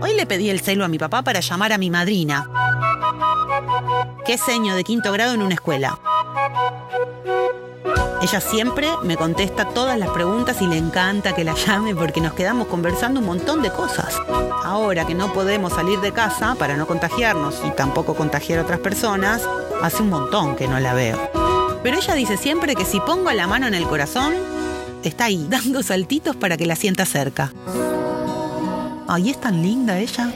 Hoy le pedí el celo a mi papá para llamar a mi madrina, es seño de quinto grado en una escuela. Ella siempre me contesta todas las preguntas y le encanta que la llame porque nos quedamos conversando un montón de cosas. Ahora que no podemos salir de casa para no contagiarnos y tampoco contagiar a otras personas, hace un montón que no la veo. Pero ella dice siempre que si pongo la mano en el corazón, está ahí, dando saltitos para que la sienta cerca. Ay, es tan linda ella.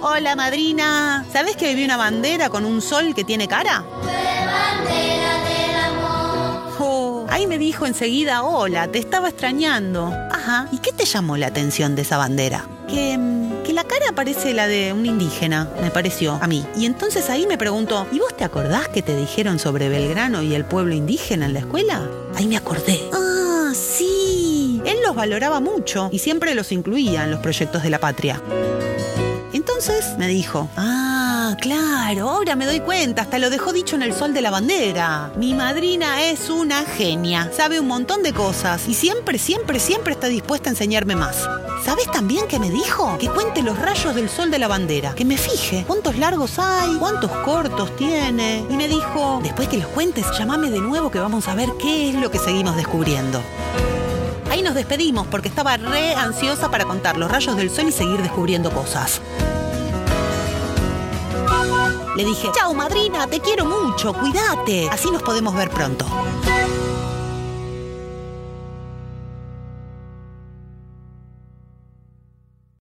Hola, madrina. ¿Sabes que vi una bandera con un sol que tiene cara? Oh, ahí me dijo enseguida, hola, te estaba extrañando. Ajá, ¿y qué te llamó la atención de esa bandera? Que, mm, que la cara parece la de un indígena, me pareció a mí. Y entonces ahí me preguntó, ¿y vos te acordás que te dijeron sobre Belgrano y el pueblo indígena en la escuela? Ahí me acordé. Ah, los valoraba mucho y siempre los incluía en los proyectos de la patria. Entonces me dijo, ah, claro, ahora me doy cuenta, hasta lo dejó dicho en el sol de la bandera. Mi madrina es una genia, sabe un montón de cosas y siempre, siempre, siempre está dispuesta a enseñarme más. ¿Sabes también qué me dijo? Que cuente los rayos del sol de la bandera, que me fije cuántos largos hay, cuántos cortos tiene. Y me dijo, después que los cuentes, llámame de nuevo que vamos a ver qué es lo que seguimos descubriendo. Ahí nos despedimos porque estaba re ansiosa para contar los rayos del sol y seguir descubriendo cosas. Le dije, chao madrina, te quiero mucho, cuídate, así nos podemos ver pronto.